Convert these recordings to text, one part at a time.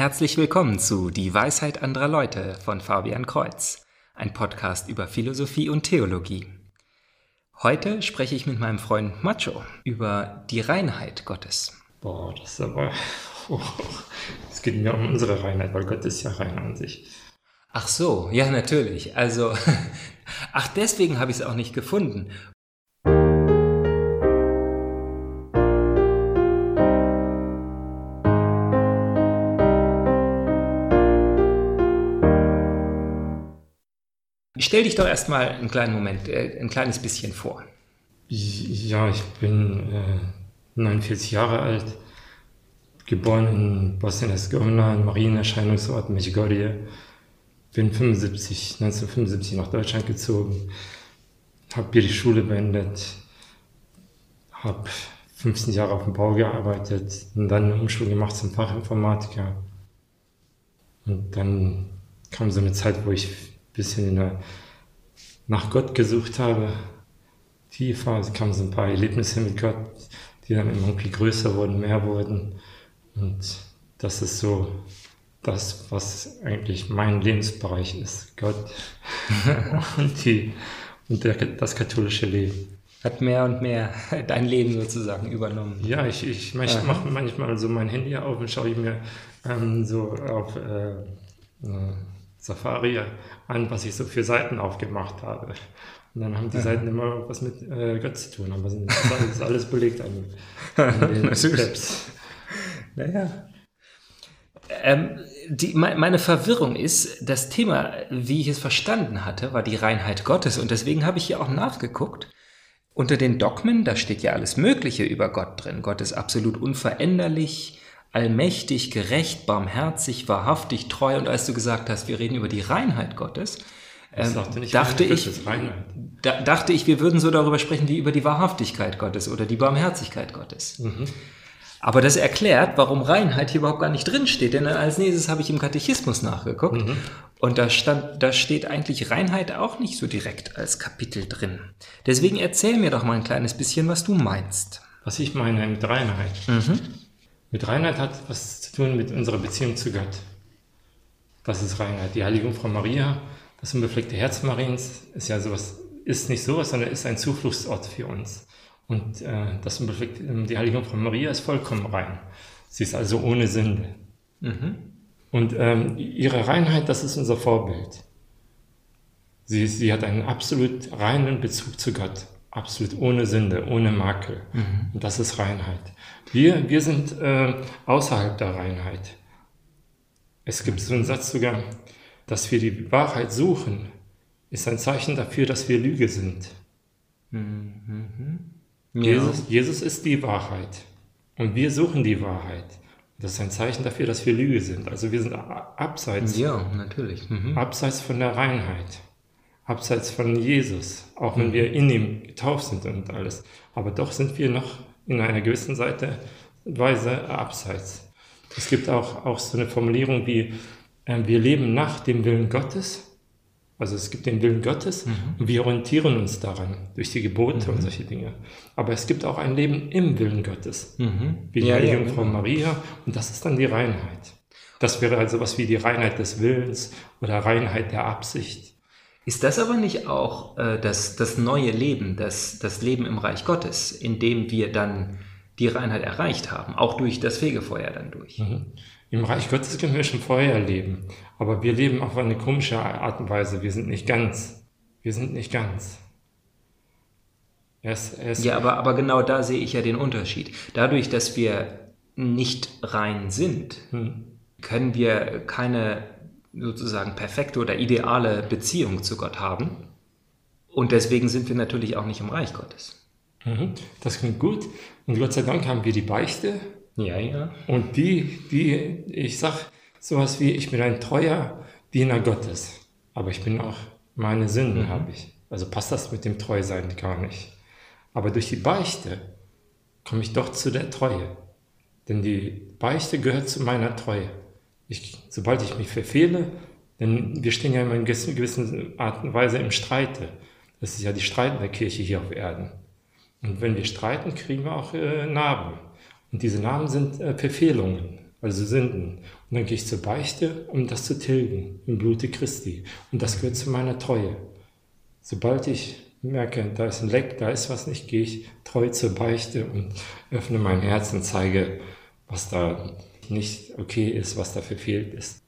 Herzlich willkommen zu Die Weisheit anderer Leute von Fabian Kreuz, ein Podcast über Philosophie und Theologie. Heute spreche ich mit meinem Freund Macho über die Reinheit Gottes. Boah, das ist aber. Oh, es geht mir um unsere Reinheit, weil Gott ist ja rein an sich. Ach so, ja, natürlich. Also, ach, deswegen habe ich es auch nicht gefunden. Stell dich doch erstmal einen kleinen Moment, äh, ein kleines bisschen vor. Ja, ich bin äh, 49 Jahre alt, geboren in Bosnien-Herzegowina, im Marienerscheinungsort Medjugorje. Bin 75, 1975 nach Deutschland gezogen, habe hier die Schule beendet, habe 15 Jahre auf dem Bau gearbeitet und dann eine Umschulung gemacht zum Fachinformatiker. Und dann kam so eine Zeit, wo ich bisschen nach Gott gesucht habe, tiefer, es kamen so ein paar Erlebnisse mit Gott, die dann irgendwie größer wurden, mehr wurden. Und das ist so das, was eigentlich mein Lebensbereich ist, Gott und, die, und der, das katholische Leben. Hat mehr und mehr dein Leben sozusagen übernommen. Ja, ich, ich mache manchmal so mein Handy auf und schaue ich mir ähm, so auf äh, äh Safari an, was ich so für Seiten aufgemacht habe. Und dann haben die ja. Seiten immer was mit äh, Gott zu tun, aber das ist alles belegt an, an den Steps. Naja. Ähm, die, meine Verwirrung ist, das Thema, wie ich es verstanden hatte, war die Reinheit Gottes. Und deswegen habe ich hier auch nachgeguckt. Unter den Dogmen, da steht ja alles Mögliche über Gott drin. Gott ist absolut unveränderlich, allmächtig, gerecht, barmherzig, wahrhaftig, treu. Und als du gesagt hast, wir reden über die Reinheit Gottes, ähm, dachte, ich, da, dachte ich, wir würden so darüber sprechen wie über die Wahrhaftigkeit Gottes oder die Barmherzigkeit Gottes. Mhm. Aber das erklärt, warum Reinheit hier überhaupt gar nicht drinsteht. Denn als nächstes habe ich im Katechismus nachgeguckt mhm. und da, stand, da steht eigentlich Reinheit auch nicht so direkt als Kapitel drin. Deswegen erzähl mir doch mal ein kleines bisschen, was du meinst. Was ich meine mit Reinheit. Mhm. Mit Reinheit hat was zu tun mit unserer Beziehung zu Gott. Das ist Reinheit. Die Heiligung Frau Maria, das unbefleckte Herz Mariens, ist ja sowas, ist nicht sowas, sondern ist ein Zufluchtsort für uns. Und äh, das unbefleckte, die Heiligung Frau Maria ist vollkommen rein. Sie ist also ohne Sünde. Mhm. Und ähm, ihre Reinheit, das ist unser Vorbild. Sie, sie hat einen absolut reinen Bezug zu Gott. Absolut ohne Sünde, ohne Makel. Mhm. Und das ist Reinheit. Wir, wir sind äh, außerhalb der Reinheit. Es gibt so einen Satz sogar, dass wir die Wahrheit suchen, ist ein Zeichen dafür, dass wir Lüge sind. Mhm. Ja. Jesus, Jesus ist die Wahrheit und wir suchen die Wahrheit. Das ist ein Zeichen dafür, dass wir Lüge sind. Also wir sind abseits, ja, natürlich. Mhm. abseits von der Reinheit, abseits von Jesus, auch wenn mhm. wir in ihm getauft sind und alles. Aber doch sind wir noch in einer gewissen Seite, Weise abseits. Es gibt auch, auch so eine Formulierung wie, äh, wir leben nach dem Willen Gottes. Also es gibt den Willen Gottes mhm. und wir orientieren uns daran durch die Gebote mhm. und solche Dinge. Aber es gibt auch ein Leben im Willen Gottes, mhm. wie die ja, Jungfrau genau. Maria und das ist dann die Reinheit. Das wäre also was wie die Reinheit des Willens oder Reinheit der Absicht. Ist das aber nicht auch äh, das, das neue Leben, das, das Leben im Reich Gottes, in dem wir dann die Reinheit erreicht haben, auch durch das Fegefeuer dann durch? Mhm. Im Reich Gottes können wir schon vorher leben, aber wir leben auf eine komische Art und Weise. Wir sind nicht ganz. Wir sind nicht ganz. Erst, erst ja, aber, aber genau da sehe ich ja den Unterschied. Dadurch, dass wir nicht rein sind, hm. können wir keine sozusagen perfekte oder ideale Beziehung zu Gott haben. Und deswegen sind wir natürlich auch nicht im Reich Gottes. Mhm, das klingt gut. Und Gott sei Dank haben wir die Beichte. Ja, ja. Und die, die, ich sag sowas wie, ich bin ein treuer Diener Gottes. Aber ich bin auch, meine Sünden mhm. habe ich. Also passt das mit dem Treusein gar nicht. Aber durch die Beichte komme ich doch zu der Treue. Denn die Beichte gehört zu meiner Treue. Ich, sobald ich mich verfehle, denn wir stehen ja immer in gewissen Art und Weise im Streite. Das ist ja die streitende Kirche hier auf Erden. Und wenn wir streiten, kriegen wir auch äh, Narben. Und diese Narben sind äh, Verfehlungen. also Sünden. Und dann gehe ich zur Beichte, um das zu tilgen im Blute Christi. Und das gehört zu meiner Treue. Sobald ich merke, da ist ein Leck, da ist was nicht, gehe ich treu zur Beichte und öffne mein Herz und zeige, was da nicht okay ist, was dafür fehlt ist.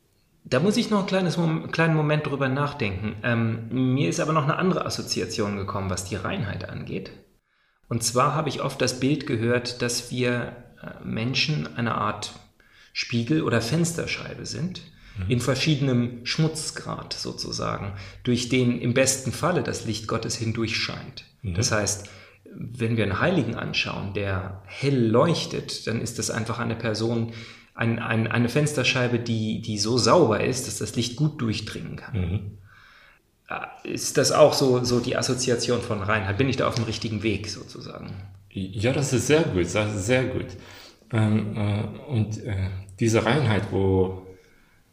Da muss ich noch einen kleines, kleinen Moment drüber nachdenken. Ähm, mir ist aber noch eine andere Assoziation gekommen, was die Reinheit angeht. Und zwar habe ich oft das Bild gehört, dass wir äh, Menschen eine Art Spiegel oder Fensterscheibe sind, mhm. in verschiedenem Schmutzgrad sozusagen, durch den im besten Falle das Licht Gottes hindurch scheint. Mhm. Das heißt, wenn wir einen Heiligen anschauen, der hell leuchtet, dann ist das einfach eine Person, ein, ein, eine Fensterscheibe, die, die so sauber ist, dass das Licht gut durchdringen kann. Mhm. Äh, ist das auch so, so die Assoziation von Reinheit? Bin ich da auf dem richtigen Weg sozusagen? Ja, das ist sehr gut, das ist sehr gut. Ähm, äh, und äh, diese Reinheit, wo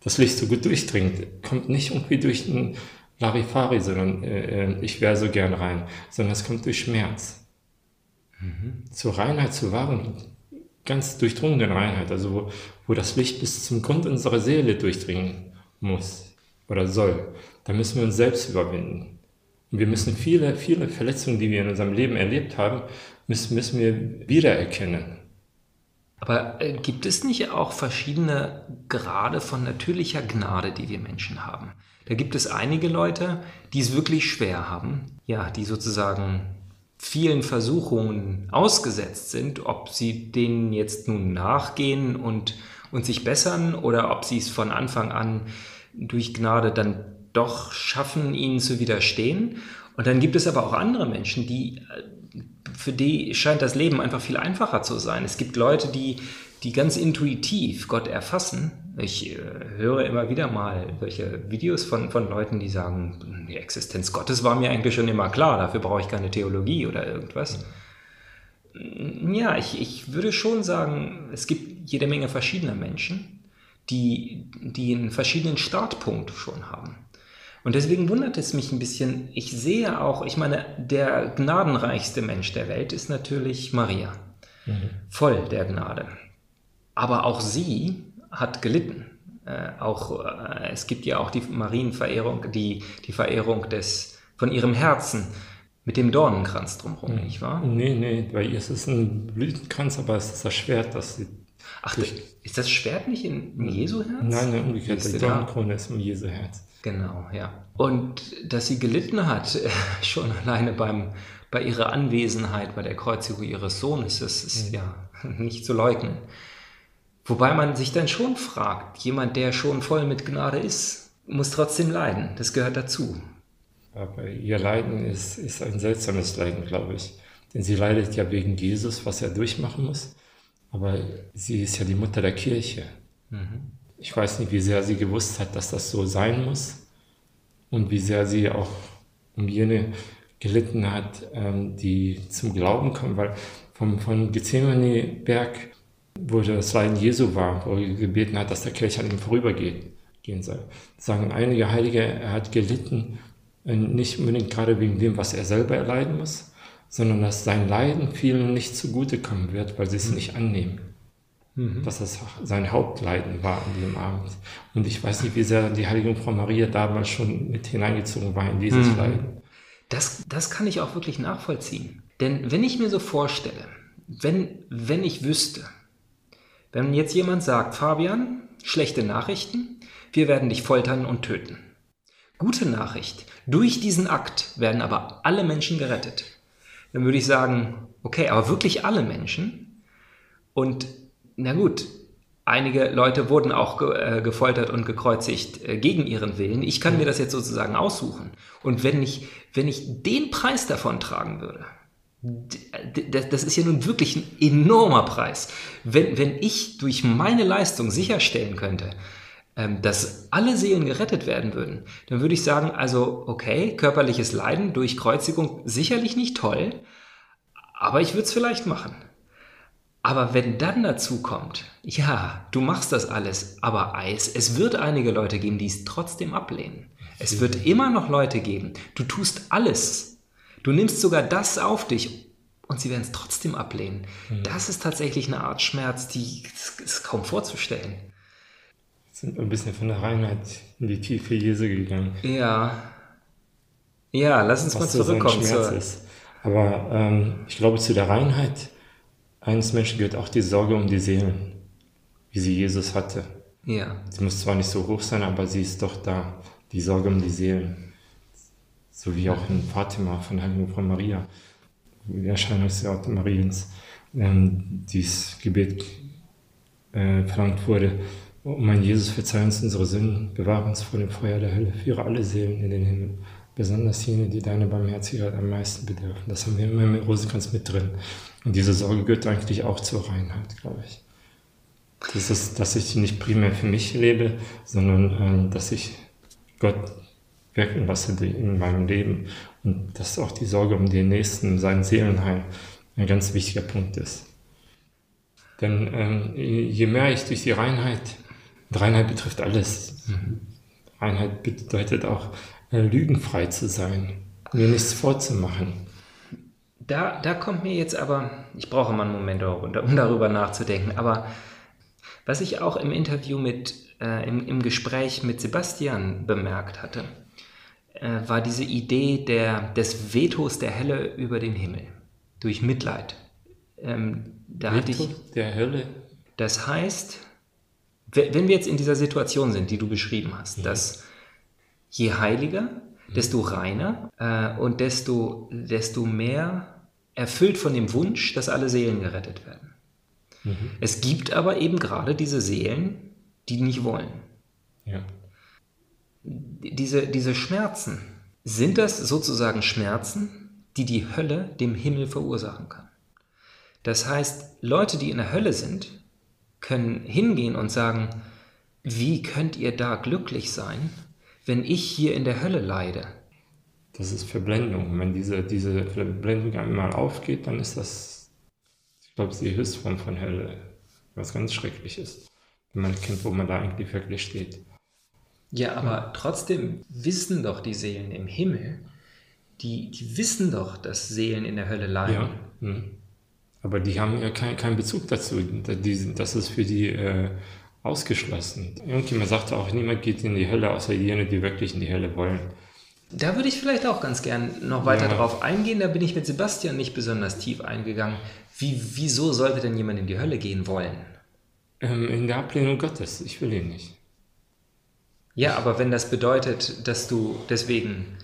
das Licht so gut durchdringt, kommt nicht irgendwie durch ein Larifari, sondern äh, äh, ich wäre so gern rein, sondern es kommt durch Schmerz. Mhm. Zur Reinheit, zur wahren, ganz durchdrungenen Reinheit, also wo, wo das Licht bis zum Grund unserer Seele durchdringen muss oder soll, da müssen wir uns selbst überwinden. Und wir müssen viele, viele Verletzungen, die wir in unserem Leben erlebt haben, müssen, müssen wir wiedererkennen. Aber äh, gibt es nicht auch verschiedene Grade von natürlicher Gnade, die wir Menschen haben? Da gibt es einige Leute, die es wirklich schwer haben, ja, die sozusagen vielen Versuchungen ausgesetzt sind, ob sie denen jetzt nun nachgehen und, und sich bessern oder ob sie es von Anfang an durch Gnade dann doch schaffen, ihnen zu widerstehen. Und dann gibt es aber auch andere Menschen, die äh, für die scheint das Leben einfach viel einfacher zu sein. Es gibt Leute, die, die ganz intuitiv Gott erfassen. Ich äh, höre immer wieder mal solche Videos von, von Leuten, die sagen, die Existenz Gottes war mir eigentlich schon immer klar, dafür brauche ich keine Theologie oder irgendwas. Ja, ich, ich würde schon sagen, es gibt jede Menge verschiedener Menschen, die, die einen verschiedenen Startpunkt schon haben. Und deswegen wundert es mich ein bisschen. Ich sehe auch, ich meine, der gnadenreichste Mensch der Welt ist natürlich Maria. Mhm. Voll der Gnade. Aber auch sie hat gelitten. Äh, auch, äh, es gibt ja auch die Marienverehrung, die, die Verehrung des, von ihrem Herzen mit dem Dornenkranz drumherum, mhm. nicht wahr? Nee, nee, bei ihr ist es ein Blütenkranz, aber es ist das Schwert, das sie. Ach, ist das Schwert nicht in, Jesu Herz? Nein, umgekehrt. Die Dornenkrone ist im Jesu Herz. Genau, ja. Und dass sie gelitten hat, schon alleine beim, bei ihrer Anwesenheit bei der Kreuzigung ihres Sohnes, das ist mhm. ja nicht zu leugnen. Wobei man sich dann schon fragt, jemand, der schon voll mit Gnade ist, muss trotzdem leiden. Das gehört dazu. Aber ihr Leiden ist, ist ein seltsames Leiden, glaube ich. Denn sie leidet ja wegen Jesus, was er durchmachen muss. Aber sie ist ja die Mutter der Kirche. Mhm. Ich weiß nicht, wie sehr sie gewusst hat, dass das so sein muss und wie sehr sie auch um jene gelitten hat, ähm, die zum Glauben kommen, weil vom, von Gethsemane-Berg, wo das Leiden Jesu war, wo er gebeten hat, dass der Kelch an ihm vorübergeht, gehen soll, sagen einige Heilige, er hat gelitten, äh, nicht unbedingt gerade wegen dem, was er selber erleiden muss, sondern dass sein Leiden vielen nicht zugutekommen wird, weil sie es mhm. nicht annehmen mhm. dass das sein Hauptleiden war an dem Abend. Und ich weiß nicht, wie sehr die heilige Frau Maria damals schon mit hineingezogen war in dieses mhm. Leiden. Das, das kann ich auch wirklich nachvollziehen. Denn wenn ich mir so vorstelle, wenn, wenn ich wüsste, wenn jetzt jemand sagt, Fabian, schlechte Nachrichten, wir werden dich foltern und töten. Gute Nachricht, durch diesen Akt werden aber alle Menschen gerettet. Dann würde ich sagen, okay, aber wirklich alle Menschen. Und na gut, einige Leute wurden auch ge äh, gefoltert und gekreuzigt äh, gegen ihren Willen. Ich kann mir das jetzt sozusagen aussuchen. Und wenn ich, wenn ich den Preis davon tragen würde, das ist ja nun wirklich ein enormer Preis. Wenn, wenn ich durch meine Leistung sicherstellen könnte, ähm, dass alle Seelen gerettet werden würden, dann würde ich sagen, also okay, körperliches Leiden durch Kreuzigung sicherlich nicht toll, aber ich würde es vielleicht machen. Aber wenn dann dazu kommt, ja, du machst das alles, aber Eis, es wird einige Leute geben, die es trotzdem ablehnen. Es wird immer noch Leute geben. Du tust alles. Du nimmst sogar das auf dich, und sie werden es trotzdem ablehnen. Mhm. Das ist tatsächlich eine Art Schmerz, die ist kaum vorzustellen. Sind ein bisschen von der Reinheit in die Tiefe Jesu gegangen. Ja. Ja, lass uns Was mal zurückkommen. So Schmerz ist. Aber ähm, ich glaube, zu der Reinheit eines Menschen gehört auch die Sorge um die Seelen, wie sie Jesus hatte. Ja. Sie muss zwar nicht so hoch sein, aber sie ist doch da, die Sorge um die Seelen. So wie auch in Fatima von Heiligen Frau Maria, die Erscheinungsort Mariens, ähm, dieses Gebet äh, verlangt wurde. Oh mein Jesus, verzeih uns unsere Sünden, bewahre uns vor dem Feuer der Hölle, führe alle Seelen in den Himmel, besonders jene, die deine Barmherzigkeit am meisten bedürfen. Das haben wir immer mit Rosenkranz mit drin. Und diese Sorge gehört eigentlich auch zur Reinheit, glaube ich. Das ist, dass ich nicht primär für mich lebe, sondern äh, dass ich Gott wirken lasse in meinem Leben und dass auch die Sorge um den Nächsten, sein Seelenheil, ein ganz wichtiger Punkt ist. Denn ähm, je mehr ich durch die Reinheit, Reinheit betrifft alles, Reinheit bedeutet auch, äh, lügenfrei zu sein, mir nichts vorzumachen. Da, da kommt mir jetzt aber, ich brauche mal einen Moment, um darüber nachzudenken, aber was ich auch im Interview mit, äh, im, im Gespräch mit Sebastian bemerkt hatte, äh, war diese Idee der, des Vetos der Hölle über den Himmel durch Mitleid. Ähm, da Veto hatte ich, der Hölle? Das heißt, wenn wir jetzt in dieser Situation sind, die du beschrieben hast, ja. dass je heiliger, mhm. desto reiner äh, und desto, desto mehr erfüllt von dem Wunsch, dass alle Seelen gerettet werden. Mhm. Es gibt aber eben gerade diese Seelen, die nicht wollen. Ja diese, diese Schmerzen, sind das sozusagen Schmerzen, die die Hölle dem Himmel verursachen kann. Das heißt, Leute, die in der Hölle sind, können hingehen und sagen, wie könnt ihr da glücklich sein, wenn ich hier in der Hölle leide? Das ist Verblendung. Wenn diese, diese Verblendung einmal aufgeht, dann ist das, ich glaube, die Höchstform von Hölle, was ganz schrecklich ist, wenn man kennt, wo man da eigentlich wirklich steht. Ja, aber trotzdem wissen doch die Seelen im Himmel, die, die wissen doch, dass Seelen in der Hölle leiden. Ja. Hm. Aber die haben ja keinen kein Bezug dazu. Das ist für die äh, ausgeschlossen. Irgendjemand sagte auch, niemand geht in die Hölle, außer jene, die wirklich in die Hölle wollen. Da würde ich vielleicht auch ganz gern noch weiter ja. drauf eingehen. Da bin ich mit Sebastian nicht besonders tief eingegangen. Wie, wieso sollte denn jemand in die Hölle gehen wollen? Ähm, in der Ablehnung Gottes. Ich will ihn nicht. Ja, aber wenn das bedeutet, dass du deswegen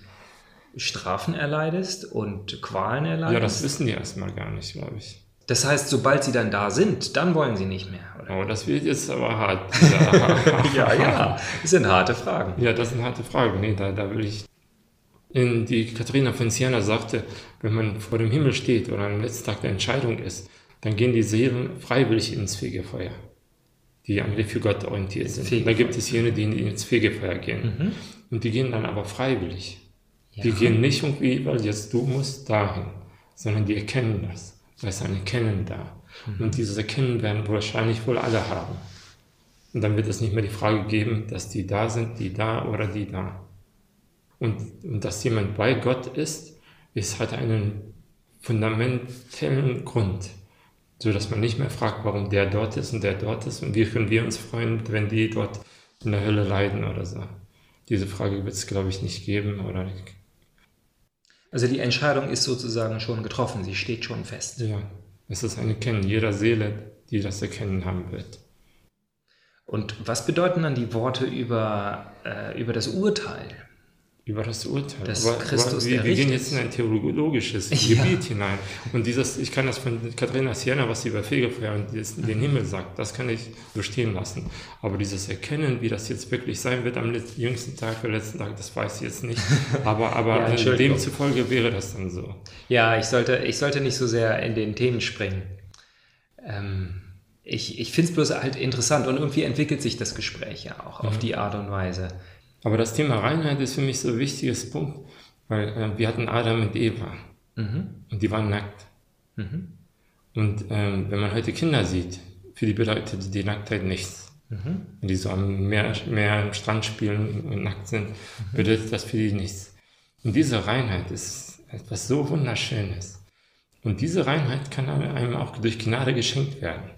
Strafen erleidest und Qualen erleidest. Ja, das wissen die erstmal gar nicht, glaube ich. Das heißt, sobald sie dann da sind, dann wollen sie nicht mehr, oder? Oh, das wird jetzt aber hart. ja, ja, das sind harte Fragen. Ja, das sind harte Fragen. Nee, da, da will ich. In die Katharina von Siena sagte, wenn man vor dem Himmel steht oder am letzten Tag der Entscheidung ist, dann gehen die Seelen freiwillig ins Fegefeuer die eigentlich für Gott orientiert sind. Fegefeuer. Da gibt es jene, die ins Fegefeuer gehen. Mhm. Und die gehen dann aber freiwillig. Ja. Die gehen nicht irgendwie, weil jetzt du musst dahin, sondern die erkennen das. Da ist ein Erkennen da. Mhm. Und dieses Erkennen werden wahrscheinlich wohl alle haben. Und dann wird es nicht mehr die Frage geben, dass die da sind, die da oder die da. Und, und dass jemand bei Gott ist, ist hat einen fundamentellen Grund so dass man nicht mehr fragt, warum der dort ist und der dort ist und wie können wir uns freuen, wenn die dort in der Hölle leiden oder so. Diese Frage wird es, glaube ich, nicht geben. Oder also die Entscheidung ist sozusagen schon getroffen, sie steht schon fest. Ja, es ist ein Erkennen jeder Seele, die das Erkennen haben wird. Und was bedeuten dann die Worte über, äh, über das Urteil? Über das Urteil. Das aber, Christus aber wir, wir gehen jetzt in ein theologisches ja. Gebiet hinein. Und dieses, ich kann das von Katharina Siena, was sie über Fegefeuer und den Himmel sagt, das kann ich so stehen lassen. Aber dieses Erkennen, wie das jetzt wirklich sein wird am jüngsten Tag oder letzten Tag, das weiß ich jetzt nicht. Aber, aber ja, demzufolge wäre das dann so. Ja, ich sollte, ich sollte nicht so sehr in den Themen springen. Ähm, ich ich finde es bloß halt interessant und irgendwie entwickelt sich das Gespräch ja auch ja. auf die Art und Weise. Aber das Thema Reinheit ist für mich so ein wichtiges Punkt, weil äh, wir hatten Adam und Eva mhm. und die waren nackt. Mhm. Und ähm, wenn man heute Kinder sieht, für die bedeutet die Nacktheit nichts. Mhm. Wenn die so am Meer, Meer am Strand spielen und nackt sind, mhm. bedeutet das für die nichts. Und diese Reinheit ist etwas so Wunderschönes. Und diese Reinheit kann einem auch durch Gnade geschenkt werden.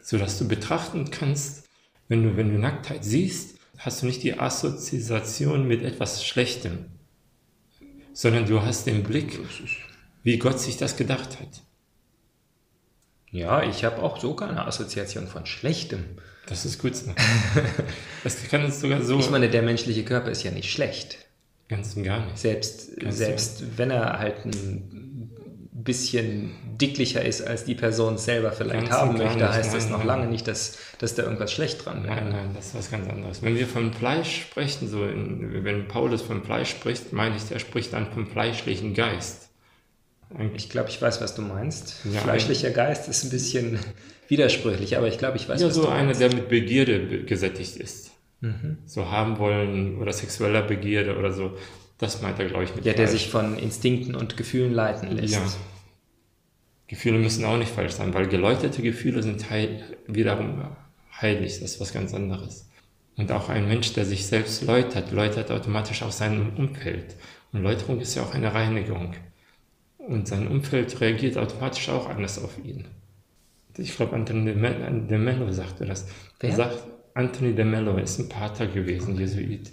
Sodass du betrachten kannst, wenn du, wenn du Nacktheit siehst, hast du nicht die Assoziation mit etwas Schlechtem, sondern du hast den Blick, wie Gott sich das gedacht hat. Ja, ich habe auch so keine Assoziation von Schlechtem. Das ist gut das kann uns sogar so. Ich meine, der menschliche Körper ist ja nicht schlecht. Ganz und gar nicht. Selbst, selbst wenn er halt ein bisschen dicklicher ist, als die Person selber vielleicht ganz haben möchte, nicht. heißt nein, das noch nein. lange nicht, dass, dass da irgendwas schlecht dran wäre. Nein, nein, das ist was ganz anderes. Wenn wir vom Fleisch sprechen, so in, wenn Paulus vom Fleisch spricht, meine ich, der spricht dann vom fleischlichen Geist. Ich glaube, ich weiß, was du meinst. Ja, Fleischlicher Geist ist ein bisschen widersprüchlich, aber ich glaube, ich weiß, ja, was so du einer, meinst. der mit Begierde gesättigt ist. Mhm. So haben wollen oder sexueller Begierde oder so. Das meint er, glaube ich, mit Ja, Fleisch. der sich von Instinkten und Gefühlen leiten lässt. Ja. Gefühle müssen auch nicht falsch sein, weil geläuterte Gefühle sind heil, wiederum heilig. Das ist was ganz anderes. Und auch ein Mensch, der sich selbst läutert, läutert automatisch auch sein Umfeld. Und Läuterung ist ja auch eine Reinigung. Und sein Umfeld reagiert automatisch auch anders auf ihn. Ich glaube, Anthony de Mello sagte das. Wer? Er sagt, Anthony de Mello ist ein Pater gewesen, Jesuit.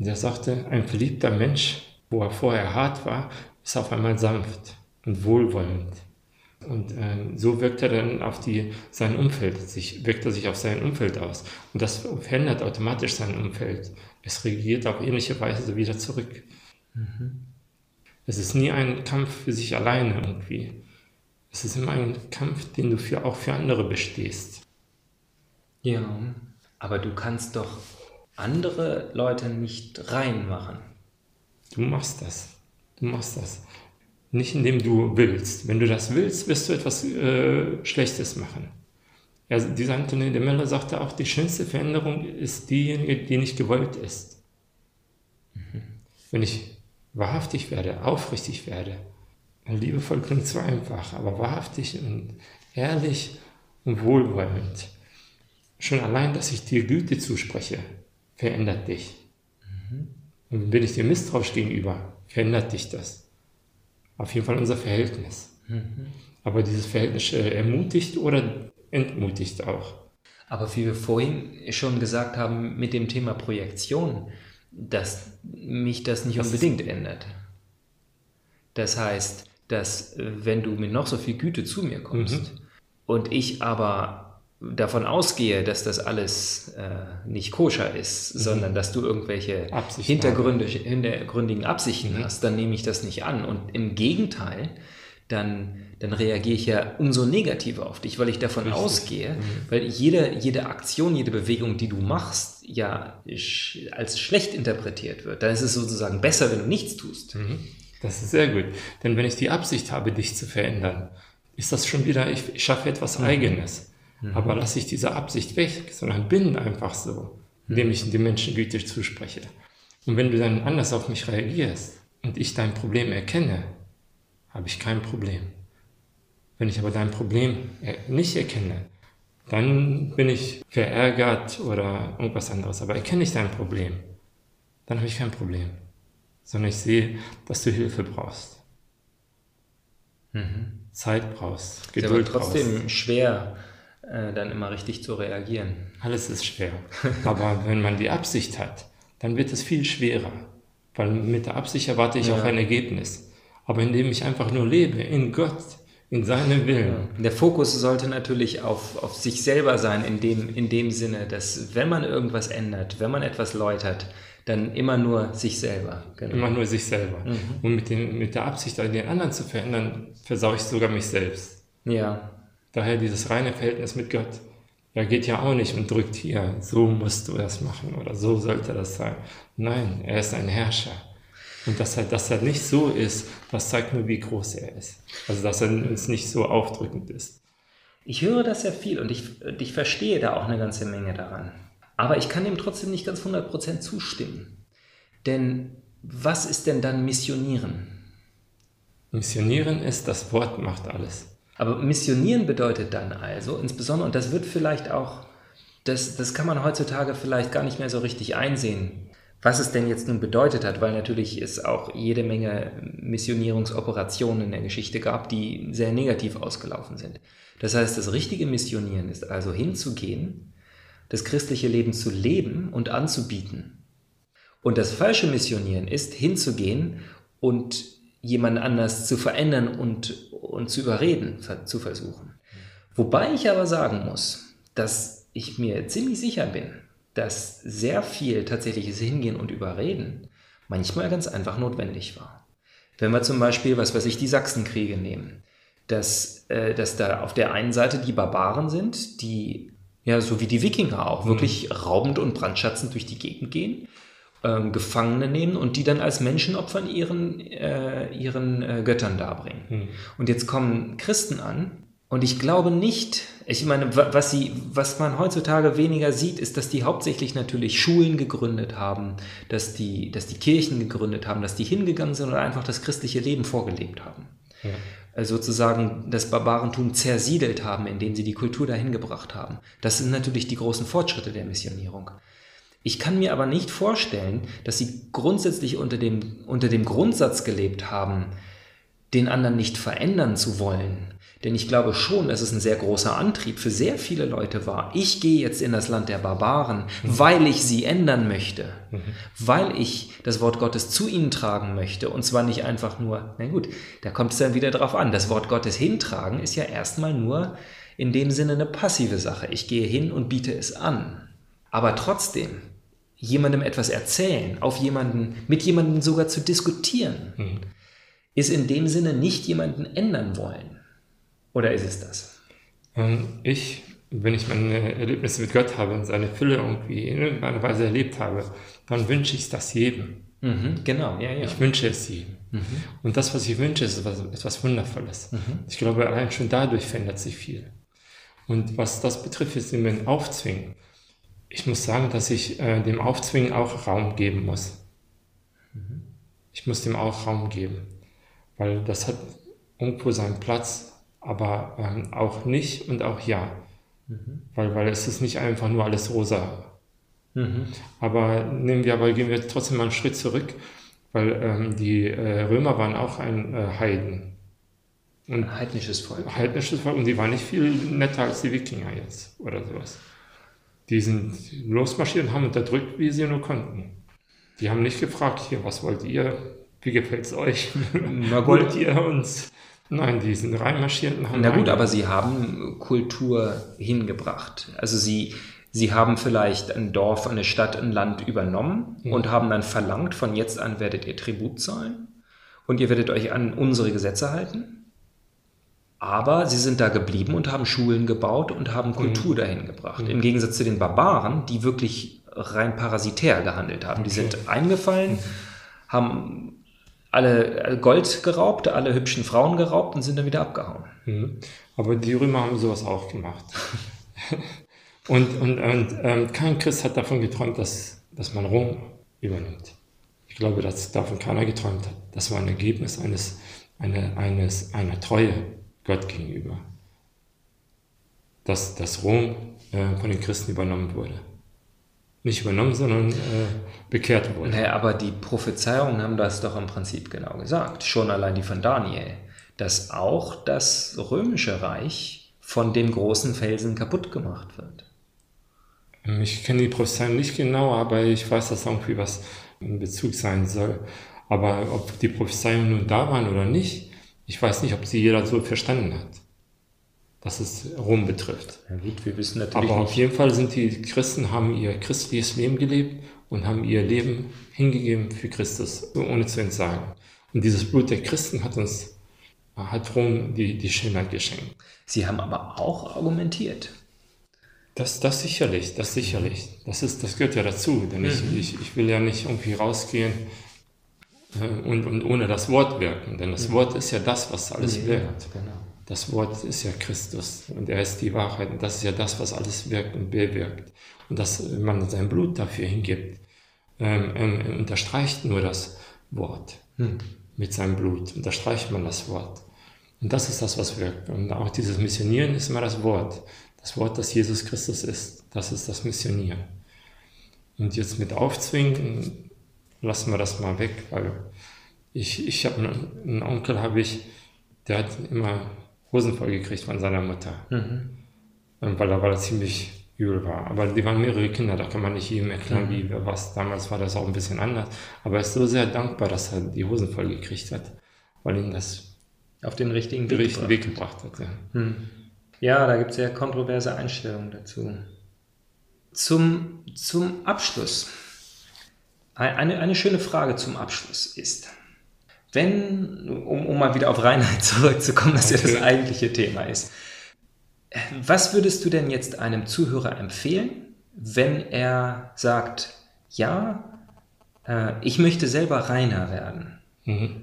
Und er sagte, ein verliebter Mensch, wo er vorher hart war, ist auf einmal sanft und wohlwollend. Und äh, so wirkt er dann auf die, sein Umfeld, sich, wirkt er sich auf sein Umfeld aus. Und das verändert automatisch sein Umfeld. Es reagiert auf ähnliche Weise wieder zurück. Mhm. Es ist nie ein Kampf für sich alleine irgendwie. Es ist immer ein Kampf, den du für, auch für andere bestehst. Ja, aber du kannst doch andere Leute nicht reinmachen. Du machst das. Du machst das. Nicht indem du willst. Wenn du das willst, wirst du etwas äh, Schlechtes machen. Ja, dieser Anthony de Miller sagte auch, die schönste Veränderung ist diejenige, die nicht gewollt ist. Mhm. Wenn ich wahrhaftig werde, aufrichtig werde. Liebevoll klingt zwar einfach, aber wahrhaftig und ehrlich und wohlwollend. Schon allein, dass ich dir Güte zuspreche, verändert dich. Mhm. Und bin ich dir misstrauisch gegenüber, verändert dich das. Auf jeden Fall unser Verhältnis. Mhm. Aber dieses Verhältnis äh, ermutigt oder entmutigt auch. Aber wie wir vorhin schon gesagt haben mit dem Thema Projektion, dass mich das nicht das unbedingt ändert. Das heißt, dass äh, wenn du mit noch so viel Güte zu mir kommst mhm. und ich aber davon ausgehe, dass das alles äh, nicht koscher ist, mhm. sondern dass du irgendwelche Hintergründe, hintergründigen Absichten mhm. hast, dann nehme ich das nicht an. Und im Gegenteil, dann, dann reagiere ich ja umso negativer auf dich, weil ich davon Richtig. ausgehe, mhm. weil jede, jede Aktion, jede Bewegung, die du machst, ja als schlecht interpretiert wird. Dann ist es sozusagen besser, wenn du nichts tust. Mhm. Das ist sehr gut. Denn wenn ich die Absicht habe, dich zu verändern, ist das schon wieder, ich, schaffe etwas mhm. Eigenes. Mhm. Aber lasse ich diese Absicht weg, sondern bin einfach so, indem ich den Menschen gütig zuspreche. Und wenn du dann anders auf mich reagierst und ich dein Problem erkenne, habe ich kein Problem. Wenn ich aber dein Problem nicht erkenne, dann bin ich verärgert oder irgendwas anderes. Aber erkenne ich dein Problem, dann habe ich kein Problem. Sondern ich sehe, dass du Hilfe brauchst. Mhm. Zeit brauchst, Geduld ist aber trotzdem brauchst. schwer, äh, dann immer richtig zu reagieren. Alles ist schwer. aber wenn man die Absicht hat, dann wird es viel schwerer. Weil mit der Absicht erwarte ich ja. auch ein Ergebnis aber indem ich einfach nur lebe in Gott, in seinem Willen. Der Fokus sollte natürlich auf, auf sich selber sein, in dem, in dem Sinne, dass wenn man irgendwas ändert, wenn man etwas läutert, dann immer nur sich selber. Genau. Immer nur sich selber. Mhm. Und mit, den, mit der Absicht, den anderen zu verändern, versaue ich sogar mich selbst. Ja. Daher dieses reine Verhältnis mit Gott. Er geht ja auch nicht und drückt hier, so musst du das machen oder so sollte das sein. Nein, er ist ein Herrscher. Und dass er, dass er nicht so ist, das zeigt nur, wie groß er ist. Also, dass er uns nicht so aufdrückend ist. Ich höre das ja viel und ich, ich verstehe da auch eine ganze Menge daran. Aber ich kann ihm trotzdem nicht ganz 100% zustimmen. Denn was ist denn dann Missionieren? Missionieren ist, das Wort macht alles. Aber Missionieren bedeutet dann also, insbesondere, und das wird vielleicht auch, das, das kann man heutzutage vielleicht gar nicht mehr so richtig einsehen, was es denn jetzt nun bedeutet hat, weil natürlich es auch jede Menge Missionierungsoperationen in der Geschichte gab, die sehr negativ ausgelaufen sind. Das heißt, das richtige Missionieren ist also hinzugehen, das christliche Leben zu leben und anzubieten. Und das falsche Missionieren ist hinzugehen und jemand anders zu verändern und, und zu überreden, zu versuchen. Wobei ich aber sagen muss, dass ich mir ziemlich sicher bin, dass sehr viel tatsächliches Hingehen und Überreden manchmal ganz einfach notwendig war. Wenn wir zum Beispiel, was weiß ich, die Sachsenkriege nehmen, dass, äh, dass da auf der einen Seite die Barbaren sind, die, ja, so wie die Wikinger auch, mhm. wirklich raubend und brandschatzend durch die Gegend gehen, ähm, Gefangene nehmen und die dann als Menschenopfern ihren, äh, ihren äh, Göttern darbringen. Mhm. Und jetzt kommen Christen an, und ich glaube nicht, ich meine, was, sie, was man heutzutage weniger sieht, ist, dass die hauptsächlich natürlich Schulen gegründet haben, dass die, dass die Kirchen gegründet haben, dass die hingegangen sind oder einfach das christliche Leben vorgelebt haben. Ja. Also sozusagen das Barbarentum zersiedelt haben, indem sie die Kultur dahin gebracht haben. Das sind natürlich die großen Fortschritte der Missionierung. Ich kann mir aber nicht vorstellen, dass sie grundsätzlich unter dem, unter dem Grundsatz gelebt haben, den anderen nicht verändern zu wollen, denn ich glaube schon, dass es ein sehr großer Antrieb für sehr viele Leute war. Ich gehe jetzt in das Land der Barbaren, mhm. weil ich sie ändern möchte, mhm. weil ich das Wort Gottes zu ihnen tragen möchte. Und zwar nicht einfach nur, na gut, da kommt es dann wieder drauf an. Das Wort Gottes hintragen ist ja erstmal nur in dem Sinne eine passive Sache. Ich gehe hin und biete es an. Aber trotzdem, jemandem etwas erzählen, auf jemanden, mit jemandem sogar zu diskutieren, mhm. ist in dem Sinne nicht jemanden ändern wollen. Oder ist es das? Ähm, ich, wenn ich meine Erlebnisse mit Gott habe und seine Fülle irgendwie in irgendeiner Weise erlebt habe, dann wünsche ich es das jedem. Mhm, genau, ja, ja. Ich wünsche es jedem. Mhm. Und das, was ich wünsche, ist etwas, etwas Wundervolles. Mhm. Ich glaube, allein schon dadurch verändert sich viel. Und was das betrifft, ist immer Aufzwingen. Ich muss sagen, dass ich äh, dem Aufzwingen auch Raum geben muss. Mhm. Ich muss dem auch Raum geben, weil das hat irgendwo seinen Platz aber ähm, auch nicht und auch ja. Mhm. Weil, weil es ist nicht einfach nur alles rosa. Mhm. Aber nehmen wir aber, gehen wir trotzdem mal einen Schritt zurück, weil ähm, die äh, Römer waren auch ein äh, Heiden. Und ein heidnisches Volk. Heidnisches Volk und die waren nicht viel netter als die Wikinger jetzt oder sowas. Die sind losmarschiert und haben unterdrückt, wie sie nur konnten. Die haben nicht gefragt, hier, was wollt ihr? Wie gefällt es euch? wollt ihr uns Nein, die sind reinmarschiert und haben. Na gut, aber sie haben Kultur hingebracht. Also sie, sie haben vielleicht ein Dorf, eine Stadt, ein Land übernommen mhm. und haben dann verlangt, von jetzt an werdet ihr Tribut zahlen und ihr werdet euch an unsere Gesetze halten. Aber sie sind da geblieben und haben Schulen gebaut und haben Kultur mhm. dahin gebracht. Mhm. Im Gegensatz zu den Barbaren, die wirklich rein parasitär gehandelt haben. Okay. Die sind eingefallen, mhm. haben alle Gold geraubt, alle hübschen Frauen geraubt und sind dann wieder abgehauen. Mhm. Aber die Römer haben sowas auch gemacht. und und, und ähm, kein Christ hat davon geträumt, dass, dass man Rom übernimmt. Ich glaube, dass davon keiner geträumt hat. Das war ein Ergebnis eines, eine, eines, einer Treue Gott gegenüber. Dass, dass Rom äh, von den Christen übernommen wurde nicht übernommen, sondern äh, bekehrt wurde. Naja, aber die Prophezeiungen haben das doch im Prinzip genau gesagt. Schon allein die von Daniel, dass auch das römische Reich von dem großen Felsen kaputt gemacht wird. Ich kenne die Prophezeiungen nicht genau, aber ich weiß, dass irgendwie was in Bezug sein soll. Aber ob die Prophezeiungen nun da waren oder nicht, ich weiß nicht, ob sie jeder so verstanden hat was es Rom betrifft. Ja gut, wir wissen natürlich Aber auf jeden Fall sind die Christen, haben ihr christliches Leben gelebt und haben ihr Leben hingegeben für Christus, ohne zu entsagen. Und dieses Blut der Christen hat uns, hat Rom die, die Schönheit geschenkt. Sie haben aber auch argumentiert. Das, das sicherlich, das sicherlich. Das, ist, das gehört ja dazu, denn mhm. ich, ich, ich will ja nicht irgendwie rausgehen und, und ohne das Wort wirken, denn das mhm. Wort ist ja das, was alles ja, wirkt. Genau. Das Wort ist ja Christus und er ist die Wahrheit und das ist ja das, was alles wirkt und bewirkt. Und dass man sein Blut dafür hingibt, ähm, ähm, unterstreicht nur das Wort hm. mit seinem Blut, unterstreicht man das Wort. Und das ist das, was wirkt. Und auch dieses Missionieren ist immer das Wort. Das Wort, das Jesus Christus ist, das ist das Missionieren. Und jetzt mit Aufzwingen, lassen wir das mal weg, weil ich, ich habe einen, einen Onkel, habe ich, der hat immer Hosen voll gekriegt von seiner Mutter, mhm. weil, er, weil er ziemlich übel war. Aber die waren mehrere Kinder, da kann man nicht jedem erklären, mhm. wie was. Damals war das auch ein bisschen anders. Aber er ist so sehr dankbar, dass er die Hosen voll gekriegt hat, weil ihn das auf den richtigen Weg, richtigen Weg gebracht hat. Ja, hm. ja da gibt es sehr kontroverse Einstellungen dazu. Zum, zum Abschluss. Eine, eine schöne Frage zum Abschluss ist, wenn, um, um mal wieder auf Reinheit zurückzukommen, das okay. ja das eigentliche Thema ist, was würdest du denn jetzt einem Zuhörer empfehlen, wenn er sagt, ja, äh, ich möchte selber reiner werden? Mhm.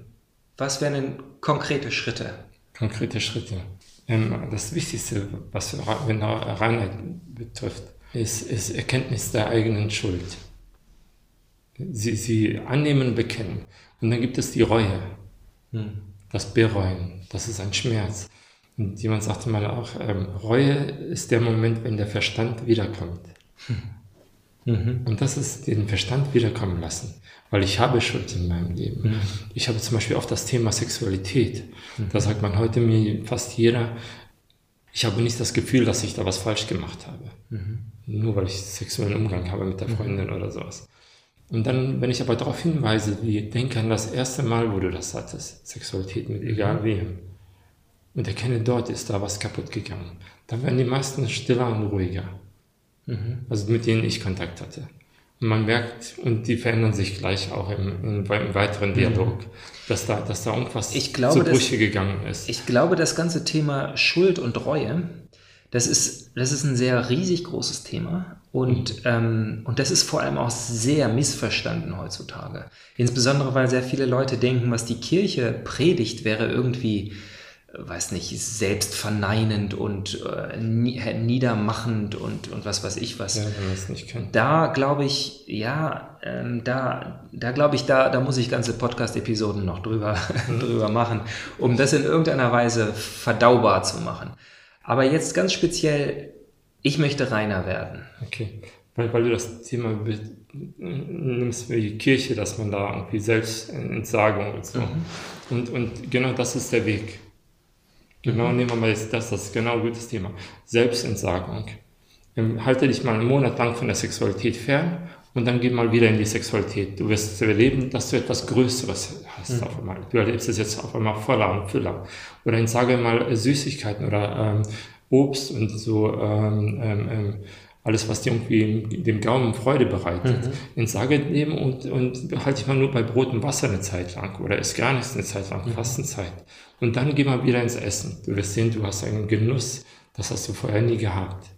Was wären denn konkrete Schritte? Konkrete Schritte. Ähm, das Wichtigste, was Reinheit betrifft, ist, ist Erkenntnis der eigenen Schuld. Sie, sie annehmen, bekennen. Und dann gibt es die Reue, hm. das Bereuen. Das ist ein Schmerz. Und jemand sagte mal auch, ähm, Reue ist der Moment, wenn der Verstand wiederkommt. Hm. Mhm. Und das ist den Verstand wiederkommen lassen, weil ich habe Schuld in meinem Leben. Mhm. Ich habe zum Beispiel auch das Thema Sexualität. Mhm. Da sagt man heute mir fast jeder, ich habe nicht das Gefühl, dass ich da was falsch gemacht habe. Mhm. Nur weil ich sexuellen Umgang habe mit der mhm. Freundin oder sowas. Und dann, wenn ich aber darauf hinweise, wie denke an das erste Mal, wo du das hattest, Sexualität mit egal wem, und erkenne, dort ist da was kaputt gegangen, dann werden die meisten stiller und ruhiger. Mhm. Also mit denen ich Kontakt hatte. Und man merkt, und die verändern sich gleich auch im, im, im weiteren mhm. Dialog, mhm. dass, da, dass da glaube, zu Brüche gegangen ist. Ich glaube, das ganze Thema Schuld und Reue, das ist, das ist ein sehr riesig großes Thema und, mhm. ähm, und das ist vor allem auch sehr missverstanden heutzutage. Insbesondere, weil sehr viele Leute denken, was die Kirche predigt, wäre irgendwie weiß nicht, selbstverneinend und äh, niedermachend und, und was weiß ich was. Ja, wenn man es nicht kennt. Da glaube ich, ja, ähm, da, da glaube ich, da, da muss ich ganze Podcast-Episoden noch drüber, mhm. drüber machen, um das in irgendeiner Weise verdaubar zu machen. Aber jetzt ganz speziell, ich möchte reiner werden. Okay, weil, weil du das Thema nimmst wie die Kirche, dass man da irgendwie Selbstentsagung und so. Mhm. Und, und genau das ist der Weg. Genau, nehmen wir mal jetzt das, das ist genau ein gutes Thema. Selbstentsagung. Ähm, halte dich mal einen Monat lang von der Sexualität fern und dann geh mal wieder in die Sexualität. Du wirst erleben, dass du etwas Größeres hast mhm. auf einmal. Du erlebst es jetzt auf einmal voller und füller. Oder ich sage mal Süßigkeiten oder ähm, Obst und so ähm, ähm, ähm alles, was dir irgendwie dem Gaumen Freude bereitet, mhm. Sage nehmen und, und halte dich mal nur bei Brot und Wasser eine Zeit lang oder isst gar nichts eine Zeit lang, mhm. Fastenzeit. Und dann geh mal wieder ins Essen. Du wirst sehen, du hast einen Genuss, das hast du vorher nie gehabt.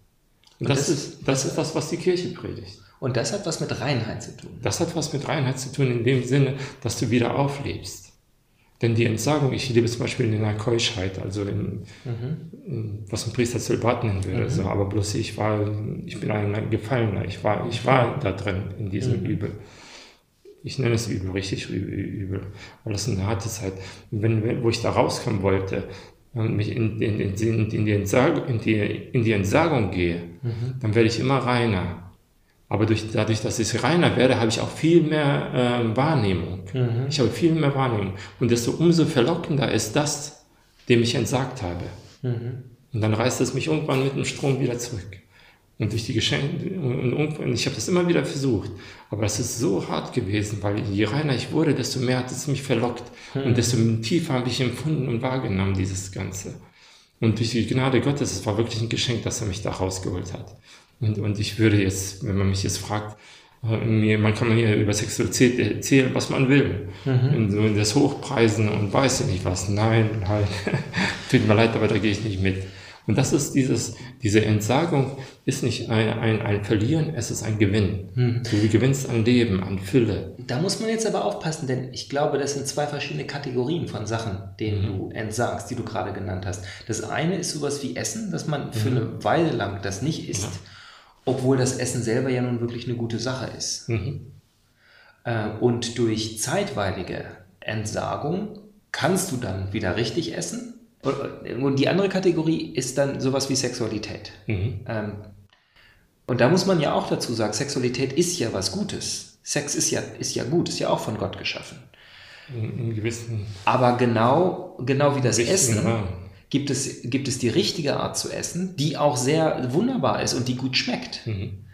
Und, und das, das, ist, das ist das, was die Kirche predigt. Und das hat was mit Reinheit zu tun. Das hat was mit Reinheit zu tun, in dem Sinne, dass du wieder auflebst. Denn die Entsagung, ich lebe zum Beispiel in einer Keuschheit, also in, mhm. in was ein Priester Zölibat nennen würde. Mhm. So, aber bloß ich war, ich bin ein Gefallener, ich war, ich war da drin in diesem mhm. Übel. Ich nenne es Übel, richtig Übel, weil das eine harte Zeit. Wenn, wo ich da rauskommen wollte und mich in, in, in, in, die, Entsagung, in, die, in die Entsagung gehe, mhm. dann werde ich immer reiner. Aber durch, dadurch, dass ich reiner werde, habe ich auch viel mehr äh, Wahrnehmung. Mhm. Ich habe viel mehr Wahrnehmung. Und desto umso verlockender ist das, dem ich entsagt habe. Mhm. Und dann reißt es mich irgendwann mit dem Strom wieder zurück. Und durch die Geschenke, und, und, und ich habe das immer wieder versucht. Aber es ist so hart gewesen, weil je reiner ich wurde, desto mehr hat es mich verlockt. Mhm. Und desto tiefer habe ich empfunden und wahrgenommen, dieses Ganze. Und durch die Gnade Gottes, es war wirklich ein Geschenk, dass er mich da rausgeholt hat. Und, und ich würde jetzt, wenn man mich jetzt fragt, äh, man kann hier über Sexualität erzählen, was man will. Mhm. So das Hochpreisen und weiß ich nicht was. Nein, nein, tut mir leid, aber da gehe ich nicht mit. Und das ist dieses, diese Entsagung ist nicht ein, ein, ein Verlieren, es ist ein Gewinn. Mhm. Du gewinnst an Leben, an Fülle. Da muss man jetzt aber aufpassen, denn ich glaube, das sind zwei verschiedene Kategorien von Sachen, denen mhm. du entsagst, die du gerade genannt hast. Das eine ist sowas wie Essen, dass man für mhm. eine Weile lang das nicht isst. Ja obwohl das Essen selber ja nun wirklich eine gute Sache ist. Mhm. Äh, und durch zeitweilige Entsagung kannst du dann wieder richtig essen. Und die andere Kategorie ist dann sowas wie Sexualität. Mhm. Ähm, und da muss man ja auch dazu sagen, Sexualität ist ja was Gutes. Sex ist ja, ist ja gut, ist ja auch von Gott geschaffen. In, in gewissen. Aber genau, genau wie das Essen Rahmen. Gibt es, gibt es die richtige Art zu essen, die auch sehr wunderbar ist und die gut schmeckt. Mhm.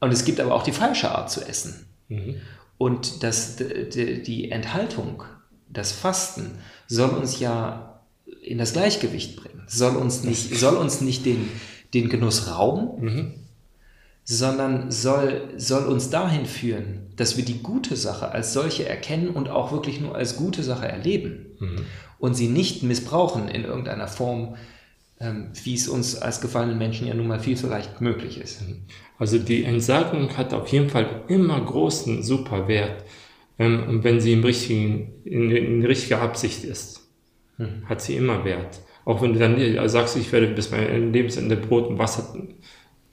Und es gibt aber auch die falsche Art zu essen. Mhm. Und das, die, die Enthaltung, das Fasten soll uns ja in das Gleichgewicht bringen, soll uns nicht, soll uns nicht den, den Genuss rauben, Mhm. sondern soll, soll uns dahin führen, dass wir die gute Sache als solche erkennen und auch wirklich nur als gute Sache erleben Mhm. Und sie nicht missbrauchen in irgendeiner Form, ähm, wie es uns als gefallenen Menschen ja nun mal viel zu leicht möglich ist. Also die Entsagung hat auf jeden Fall immer großen super Wert. Ähm, und wenn sie im richtigen, in, in richtiger Absicht ist, hat sie immer Wert. Auch wenn du dann sagst, ich werde bis mein Lebensende Brot und Wasser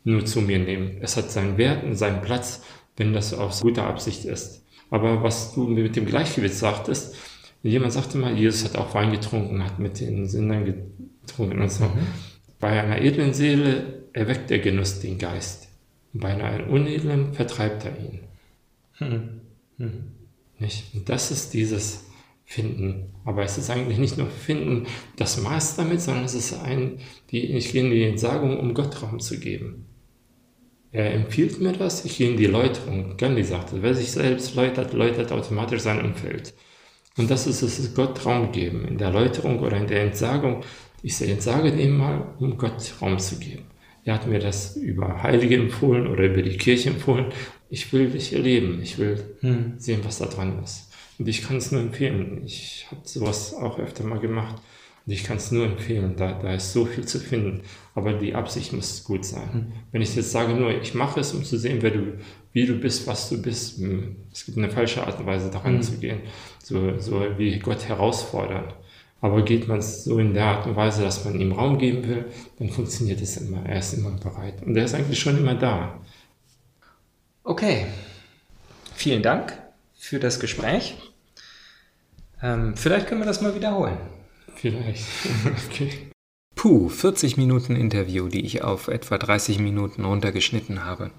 nur zu mir nehmen. Es hat seinen Wert und seinen Platz, wenn das aus guter Absicht ist. Aber was du mit dem Gleichgewicht sagtest, jemand sagte mal, Jesus hat auch Wein getrunken, hat mit den Sündern getrunken und so. Bei einer edlen Seele erweckt der Genuss den Geist. Und bei einer unedlen vertreibt er ihn. Nicht? Und das ist dieses Finden. Aber es ist eigentlich nicht nur Finden das Maß damit, sondern es ist ein, die, ich gehe in die Entsagung, um Gott Raum zu geben. Er empfiehlt mir das, ich gehe in die Läuterung. Gandhi sagte, wer sich selbst läutert, läutert automatisch sein Umfeld. Und das ist es, Gott Raum geben. In der Läuterung oder in der Entsagung. Ich entsage dem mal, um Gott Raum zu geben. Er hat mir das über Heilige empfohlen oder über die Kirche empfohlen. Ich will dich erleben. Ich will sehen, was da dran ist. Und ich kann es nur empfehlen. Ich habe sowas auch öfter mal gemacht. Und ich kann es nur empfehlen. Da, da ist so viel zu finden. Aber die Absicht muss gut sein. Wenn ich jetzt sage nur, ich mache es, um zu sehen, wer du, wie du bist, was du bist, hm, es gibt eine falsche Art und Weise daran zu gehen. So, so wie Gott herausfordern. Aber geht man es so in der Art und Weise, dass man ihm Raum geben will, dann funktioniert es immer. Er ist immer bereit. Und er ist eigentlich schon immer da. Okay, vielen Dank für das Gespräch. Ähm, vielleicht können wir das mal wiederholen. Vielleicht. okay. Puh, 40 Minuten Interview, die ich auf etwa 30 Minuten runtergeschnitten habe.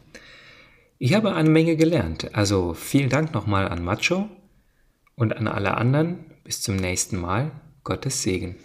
Ich habe eine Menge gelernt, also vielen Dank nochmal an Macho und an alle anderen. Bis zum nächsten Mal. Gottes Segen.